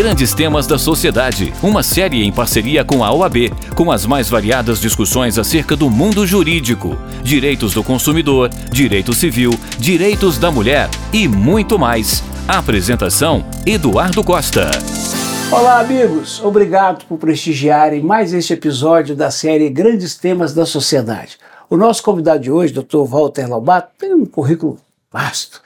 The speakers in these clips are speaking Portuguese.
Grandes Temas da Sociedade, uma série em parceria com a OAB, com as mais variadas discussões acerca do mundo jurídico, direitos do consumidor, direito civil, direitos da mulher e muito mais. apresentação: Eduardo Costa. Olá, amigos! Obrigado por prestigiarem mais este episódio da série Grandes Temas da Sociedade. O nosso convidado de hoje, Dr. Walter Lobato, tem um currículo vasto.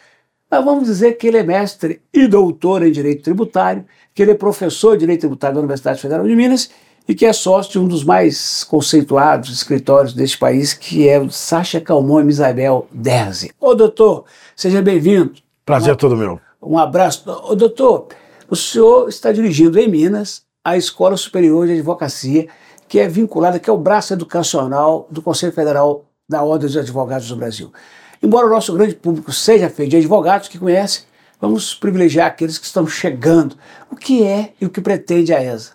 Mas vamos dizer que ele é mestre e doutor em Direito Tributário, que ele é professor de Direito Tributário da Universidade Federal de Minas e que é sócio de um dos mais conceituados escritórios deste país, que é o Sacha Calmon e Isabel Derzi. Ô, doutor, seja bem-vindo. Prazer um, todo meu. Um abraço. Ô, doutor, o senhor está dirigindo em Minas a Escola Superior de Advocacia, que é vinculada, que é o braço educacional do Conselho Federal da Ordem dos Advogados do Brasil. Embora o nosso grande público seja feito de advogados que conhecem, vamos privilegiar aqueles que estão chegando. O que é e o que pretende a ESA?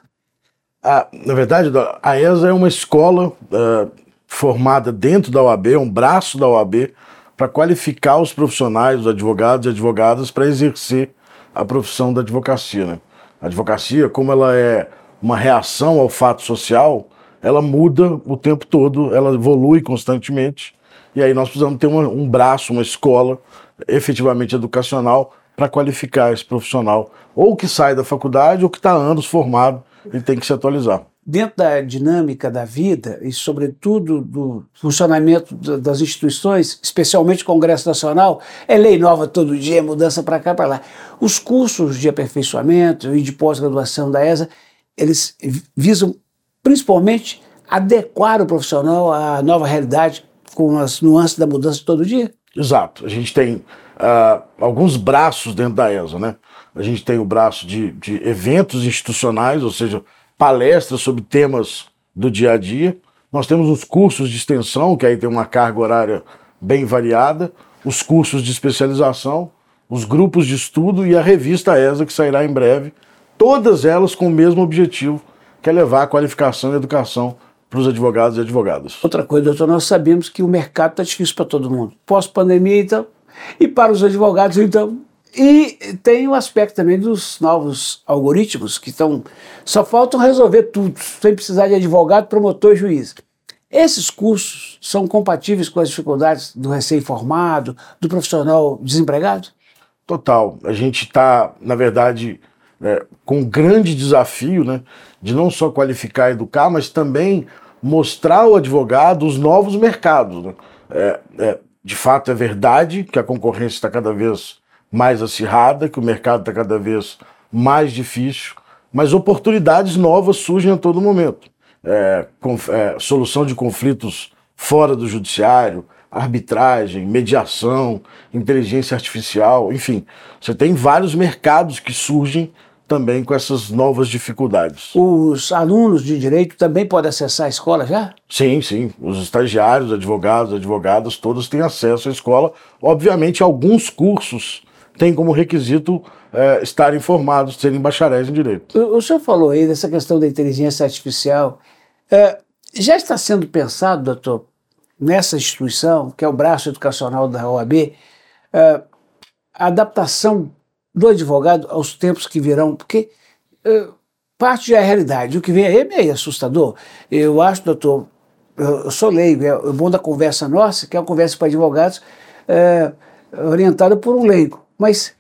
Ah, na verdade, a ESA é uma escola uh, formada dentro da OAB, um braço da OAB, para qualificar os profissionais, os advogados e advogadas para exercer a profissão da advocacia. Né? A advocacia, como ela é uma reação ao fato social, ela muda o tempo todo, ela evolui constantemente e aí nós precisamos ter uma, um braço, uma escola efetivamente educacional para qualificar esse profissional, ou que sai da faculdade ou que está anos formado e tem que se atualizar. Dentro da dinâmica da vida e, sobretudo, do funcionamento das instituições, especialmente o Congresso Nacional, é lei nova todo dia, é mudança para cá para lá. Os cursos de aperfeiçoamento e de pós-graduação da ESA, eles visam principalmente adequar o profissional à nova realidade com as nuances da mudança de todo dia? Exato. A gente tem uh, alguns braços dentro da ESA, né? A gente tem o braço de, de eventos institucionais, ou seja, palestras sobre temas do dia a dia. Nós temos os cursos de extensão, que aí tem uma carga horária bem variada, os cursos de especialização, os grupos de estudo e a revista ESA, que sairá em breve, todas elas com o mesmo objetivo, que é levar a qualificação e educação para os advogados e advogadas. Outra coisa, doutor, nós sabemos que o mercado está difícil para todo mundo. Pós-pandemia, então, e para os advogados, então. E tem o aspecto também dos novos algoritmos que estão. Só faltam resolver tudo, sem precisar de advogado, promotor e juiz. Esses cursos são compatíveis com as dificuldades do recém-formado, do profissional desempregado? Total. A gente está, na verdade, é, com um grande desafio né, de não só qualificar e educar, mas também mostrar ao advogado os novos mercados. Né? É, é, de fato, é verdade que a concorrência está cada vez mais acirrada, que o mercado está cada vez mais difícil, mas oportunidades novas surgem a todo momento. É, é, solução de conflitos fora do judiciário, arbitragem, mediação, inteligência artificial, enfim, você tem vários mercados que surgem também com essas novas dificuldades. Os alunos de direito também podem acessar a escola já? Sim, sim. Os estagiários, advogados, advogadas, todos têm acesso à escola. Obviamente, alguns cursos têm como requisito é, estarem formados, serem bacharéis em direito. O, o, senhor falou aí dessa questão da inteligência artificial. É, já está sendo pensado, doutor, nessa instituição, que é o braço educacional da OAB, é, a adaptação do advogado aos tempos que virão, porque uh, parte da realidade. O que vem aí é meio assustador. Eu acho, doutor, eu, eu sou leigo, é o bom da conversa nossa, que é uma conversa para advogados é, orientada por um leigo. Mas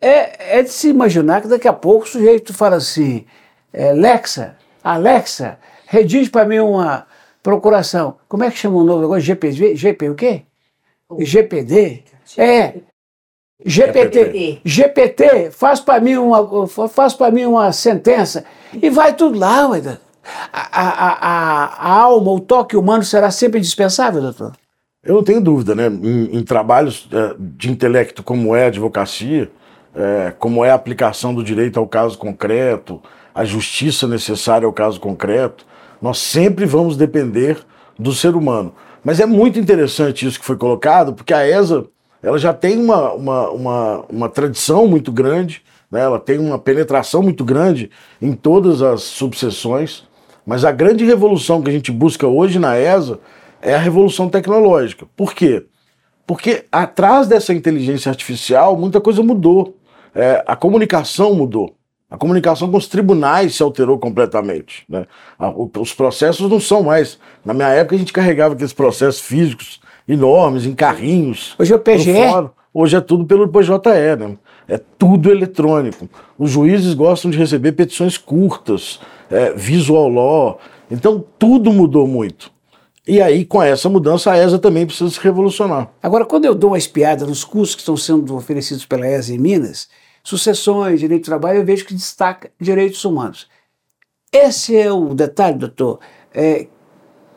é, é de se imaginar que daqui a pouco o sujeito fala assim, é, Alexa, Alexa, redige para mim uma procuração. Como é que chama o novo negócio? GPD? GP o quê? GPD? É, GPT, GPT, faz para mim uma, faz para mim uma sentença e vai tudo lá, ué. A, a, a, a, alma, o toque humano será sempre indispensável, doutor? Eu não tenho dúvida, né? Em, em trabalhos é, de intelecto como é a advocacia, é, como é a aplicação do direito ao caso concreto, a justiça necessária ao caso concreto, nós sempre vamos depender do ser humano. Mas é muito interessante isso que foi colocado, porque a ESA ela já tem uma, uma, uma, uma tradição muito grande, né? ela tem uma penetração muito grande em todas as subseções, mas a grande revolução que a gente busca hoje na ESA é a revolução tecnológica. Por quê? Porque atrás dessa inteligência artificial muita coisa mudou. é, a comunicação mudou. A comunicação com os tribunais se alterou completamente. Né? Os processos não são mais. Na minha época, a gente carregava aqueles processos físicos enormes, em carrinhos. Hoje é o PGE? Hoje é tudo pelo PJE, né? É tudo eletrônico. Os juízes gostam de receber petições curtas, é, visual law. Então, tudo mudou muito. E aí, com essa mudança, a ESA também precisa se revolucionar. Agora, quando eu dou uma espiada nos cursos que estão sendo oferecidos pela ESA em Minas, sucessões, direito do trabalho, eu vejo que destaca direitos humanos. Esse é o detalhe, doutor. É,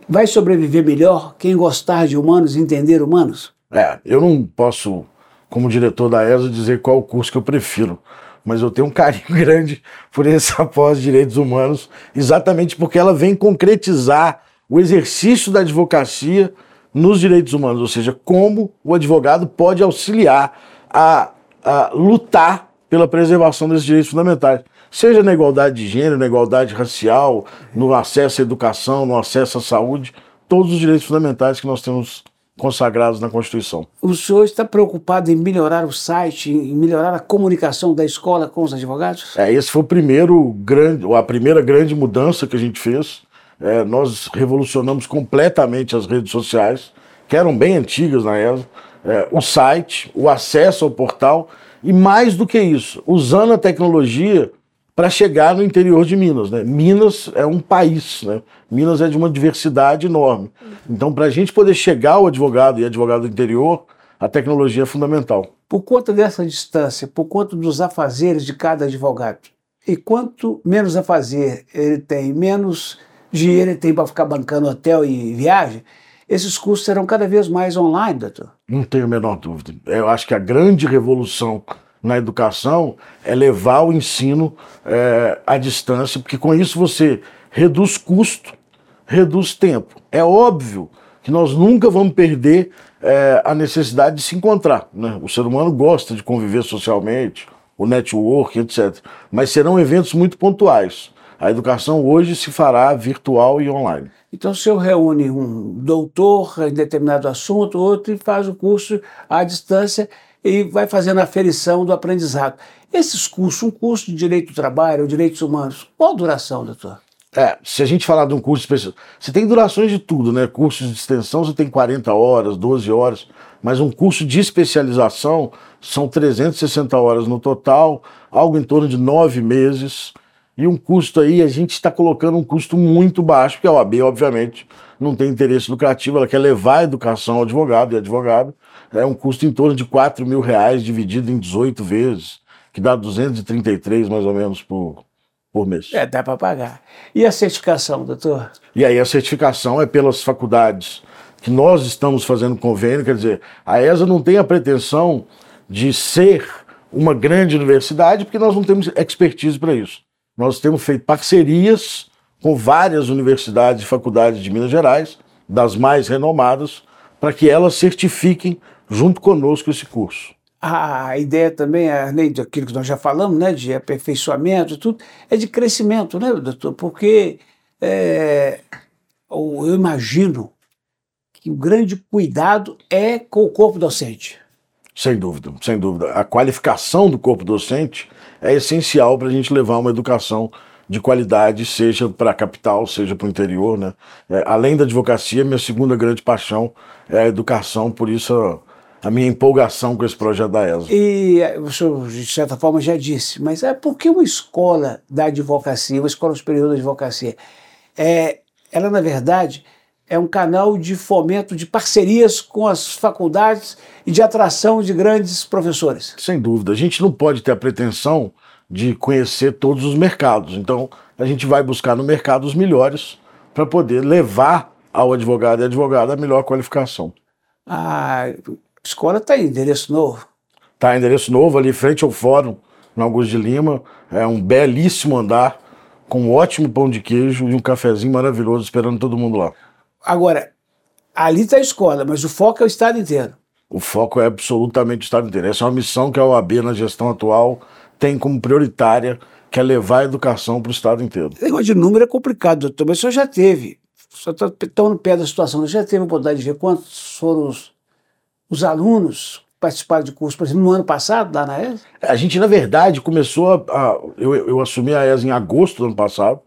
vai sobreviver melhor quem gostar de humanos e entender humanos? É, eu não posso, como diretor da ESA, dizer qual o curso que eu prefiro mas eu tenho um carinho grande por essa pós de direitos humanos, exatamente porque ela vem concretizar o exercício da advocacia nos direitos humanos, ou seja, como o advogado pode auxiliar a, a lutar pela preservação desses direitos fundamentais, seja na igualdade de gênero, na igualdade racial, no acesso à educação, no acesso à saúde, todos os direitos fundamentais que nós temos consagrados na Constituição. O senhor está preocupado em melhorar o site, em melhorar a comunicação da escola com os advogados? É, esse foi o primeiro grande, a primeira grande mudança que a gente fez é, nós revolucionamos completamente as redes sociais, que eram bem antigas na época, é, o site, o acesso ao portal e mais do que isso, usando a tecnologia para chegar no interior de Minas. Né? Minas é um país, né? Minas é de uma diversidade enorme. Então, para a gente poder chegar ao advogado e advogado do interior, a tecnologia é fundamental. Por conta dessa distância, por conta dos afazeres de cada advogado, e quanto menos a fazer ele tem, menos dinheiro ele tem para ficar bancando hotel e viagem, esses cursos serão cada vez mais online, doutor? Não tenho a menor dúvida. Eu acho que a grande revolução na educação é levar o ensino é, à distância, porque com isso você reduz custo, reduz tempo. É óbvio que nós nunca vamos perder é, a necessidade de se encontrar. Né? O ser humano gosta de conviver socialmente, o network, etc. Mas serão eventos muito pontuais. A educação hoje se fará virtual e online. Então, o senhor reúne um doutor em determinado assunto, outro e faz o curso à distância e vai fazendo a aferição do aprendizado. Esses cursos, um curso de direito do trabalho, direitos humanos, qual a duração, doutor? É, se a gente falar de um curso especial, você tem durações de tudo, né? Cursos de extensão você tem 40 horas, 12 horas, mas um curso de especialização são 360 horas no total, algo em torno de nove meses. E um custo aí, a gente está colocando um custo muito baixo, porque a OAB, obviamente, não tem interesse lucrativo, ela quer levar a educação ao advogado e advogado. É um custo em torno de 4 mil reais dividido em 18 vezes, que dá 233 mais ou menos por, por mês. É, dá para pagar. E a certificação, doutor? E aí a certificação é pelas faculdades que nós estamos fazendo convênio, quer dizer, a ESA não tem a pretensão de ser uma grande universidade, porque nós não temos expertise para isso. Nós temos feito parcerias com várias universidades e faculdades de Minas Gerais, das mais renomadas, para que elas certifiquem junto conosco esse curso. A ideia também, além daquilo que nós já falamos, né, de aperfeiçoamento e tudo, é de crescimento, né, doutor? Porque é, eu imagino que o grande cuidado é com o corpo docente. Sem dúvida, sem dúvida. A qualificação do corpo docente é essencial para a gente levar uma educação de qualidade, seja para a capital, seja para o interior. Né? É, além da advocacia, minha segunda grande paixão é a educação, por isso a, a minha empolgação com esse projeto da ESA. E o senhor, de certa forma, já disse, mas é porque uma escola da advocacia, uma escola superior da advocacia, é, ela, na verdade, é um canal de fomento de parcerias com as faculdades e de atração de grandes professores. Sem dúvida. A gente não pode ter a pretensão de conhecer todos os mercados. Então, a gente vai buscar no mercado os melhores para poder levar ao advogado e advogada a melhor qualificação. A escola está em endereço novo? Está em endereço novo, ali frente ao fórum, no Augusto de Lima. É um belíssimo andar, com um ótimo pão de queijo e um cafezinho maravilhoso esperando todo mundo lá. Agora, ali está a escola, mas o foco é o Estado inteiro. O foco é absolutamente o Estado inteiro. Essa é uma missão que a OAB, na gestão atual, tem como prioritária, que é levar a educação para o Estado inteiro. O negócio de número é complicado, doutor, mas o senhor já teve, só está tão no pé da situação, já teve a oportunidade de ver quantos foram os, os alunos participaram de curso, por exemplo, no ano passado, lá na ESA? A gente, na verdade, começou a. a eu, eu assumi a ESA em agosto do ano passado.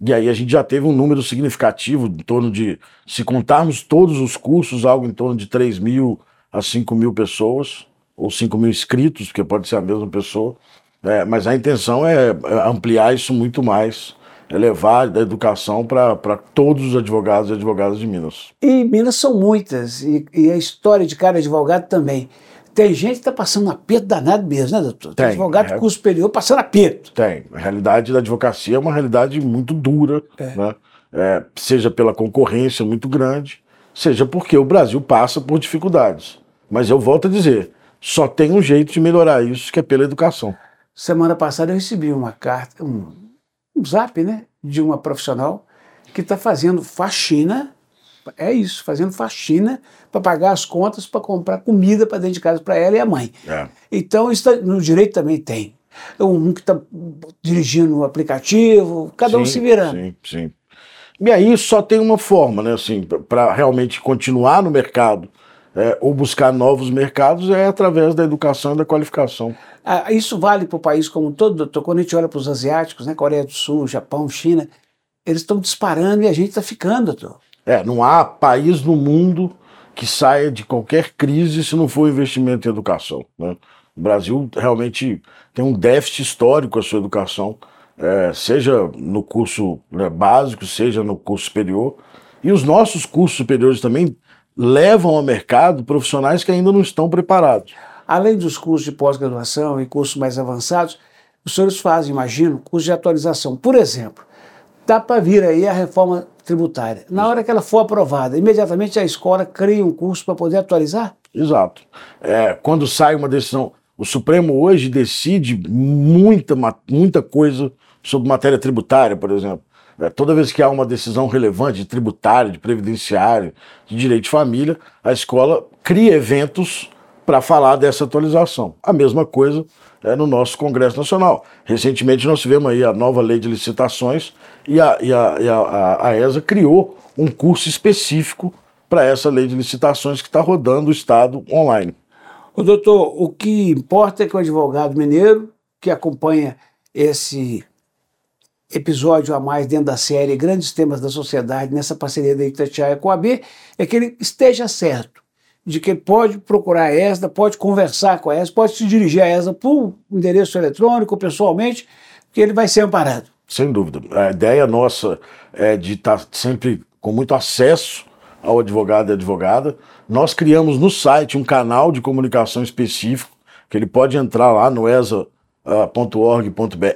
E aí a gente já teve um número significativo, em torno de, se contarmos todos os cursos, algo em torno de 3 mil a 5 mil pessoas, ou 5 mil inscritos, porque pode ser a mesma pessoa. É, mas a intenção é, é ampliar isso muito mais, é levar a educação para todos os advogados e advogadas de Minas. E Minas são muitas, e, e a história de cada advogado também. Tem gente que está passando aperto danado mesmo, né, doutor? Tem, Tem advogado de é... curso superior passando aperto. Tem. A realidade da advocacia é uma realidade muito dura, é. né? É, seja pela concorrência muito grande, seja porque o Brasil passa por dificuldades. Mas eu volto a dizer, só tem um jeito de melhorar isso, que é pela educação. Semana passada eu recebi uma carta, um, um zap, né, de uma profissional que está fazendo faxina é isso, fazendo faxina para pagar as contas, para comprar comida para dentro de casa para ela e a mãe. É. Então, isso tá, no direito também tem. Um que está dirigindo o aplicativo, cada sim, um se virando. Sim, sim. E aí só tem uma forma, né? Assim, para realmente continuar no mercado é, ou buscar novos mercados é através da educação e da qualificação. Ah, isso vale para o país como um todo, doutor. Quando a gente olha para os asiáticos, né, Coreia do Sul, Japão, China, eles estão disparando e a gente está ficando, doutor. É, não há país no mundo que saia de qualquer crise se não for investimento em educação. Né? O Brasil realmente tem um déficit histórico com a sua educação, é, seja no curso né, básico, seja no curso superior. E os nossos cursos superiores também levam ao mercado profissionais que ainda não estão preparados. Além dos cursos de pós-graduação e cursos mais avançados, os senhores fazem, imagino, cursos de atualização. Por exemplo, dá para vir aí a reforma tributária. Na hora que ela for aprovada, imediatamente a escola cria um curso para poder atualizar? Exato. É, quando sai uma decisão, o Supremo hoje decide muita, muita coisa sobre matéria tributária, por exemplo. É, toda vez que há uma decisão relevante de tributário, de previdenciário, de direito de família, a escola cria eventos para falar dessa atualização. A mesma coisa é, no nosso Congresso Nacional. Recentemente nós tivemos aí a nova lei de licitações e a, e a, e a, a ESA criou um curso específico para essa lei de licitações que está rodando o Estado online. O doutor, o que importa é que o advogado mineiro que acompanha esse episódio a mais dentro da série Grandes Temas da Sociedade, nessa parceria da Itatiaia com a AB, é que ele esteja certo de que pode procurar a ESDA, pode conversar com a ESDA, pode se dirigir à ESDA por endereço eletrônico, pessoalmente, que ele vai ser amparado. Sem dúvida. A ideia nossa é de estar sempre com muito acesso ao advogado e advogada. Nós criamos no site um canal de comunicação específico, que ele pode entrar lá no esa.org.br,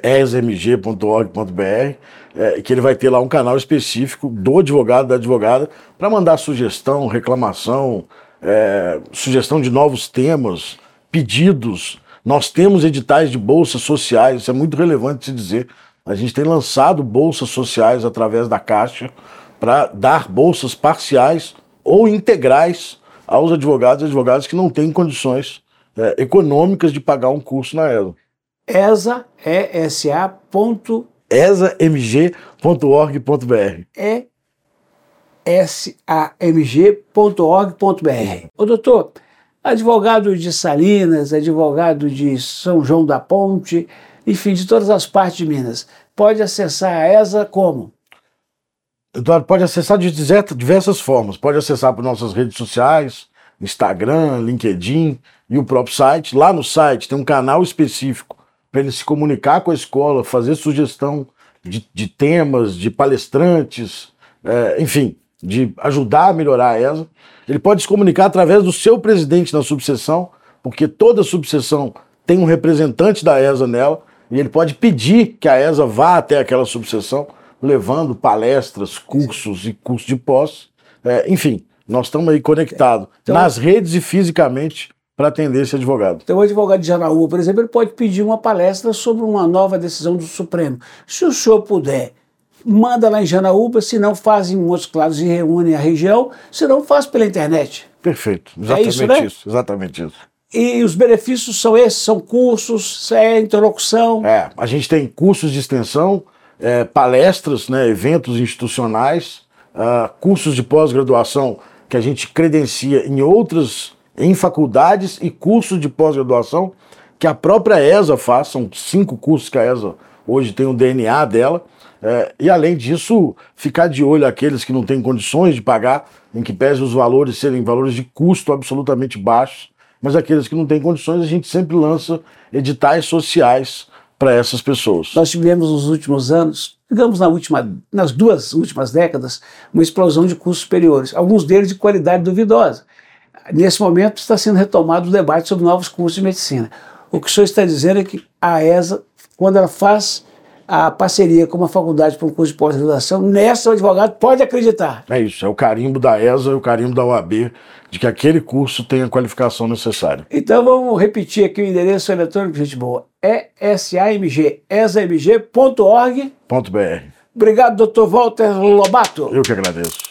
esmg.org.br, é, que ele vai ter lá um canal específico do advogado da advogada para mandar sugestão, reclamação, é, sugestão de novos temas, pedidos. Nós temos editais de bolsas sociais, isso é muito relevante se dizer. A gente tem lançado bolsas sociais através da Caixa para dar bolsas parciais ou integrais aos advogados e advogadas que não têm condições é, econômicas de pagar um curso na ESA. ESA, ESA. Samg.org.br. Ô doutor, advogado de Salinas, advogado de São João da Ponte, enfim, de todas as partes de Minas, pode acessar a ESA como? Eduardo, pode acessar de diversas formas. Pode acessar por nossas redes sociais, Instagram, LinkedIn e o próprio site. Lá no site tem um canal específico para ele se comunicar com a escola, fazer sugestão de, de temas, de palestrantes, é, enfim, de ajudar a melhorar a ESA. Ele pode se comunicar através do seu presidente na subseção, porque toda subseção tem um representante da ESA nela, e ele pode pedir que a ESA vá até aquela subseção, levando palestras, cursos e cursos de pós. É, enfim, nós estamos aí conectados então, nas redes e fisicamente para atender esse advogado. Então, o advogado de Janaúba, por exemplo, ele pode pedir uma palestra sobre uma nova decisão do Supremo. Se o senhor puder manda lá em Janaúba, se não faz em Montes Claros e reúne a região, se não faz pela internet. Perfeito, exatamente é isso, né? isso, exatamente isso. E os benefícios são esses, são cursos, é interlocução. É, a gente tem cursos de extensão, é, palestras, né, eventos institucionais, uh, cursos de pós-graduação que a gente credencia em outras em faculdades e cursos de pós-graduação que a própria ESA faz, são cinco cursos que a ESA hoje tem o DNA dela, é, e além disso, ficar de olho aqueles que não têm condições de pagar, em que pese os valores serem valores de custo absolutamente baixos, mas aqueles que não têm condições, a gente sempre lança editais sociais para essas pessoas. Nós tivemos nos últimos anos, digamos na última, nas duas últimas décadas, uma explosão de cursos superiores, alguns deles de qualidade duvidosa. Nesse momento está sendo retomado o debate sobre novos cursos de medicina. O que o senhor está dizendo é que a ESA, quando ela faz a parceria com uma faculdade para um curso de pós-graduação, nessa o advogado pode acreditar. É isso, é o carimbo da ESA e o carimbo da UAB de que aquele curso tem a qualificação necessária. Então vamos repetir aqui o endereço eletrônico, gente boa. É samg, esamg.org. Ponto .br. Obrigado, doutor Walter Lobato. Eu que agradeço.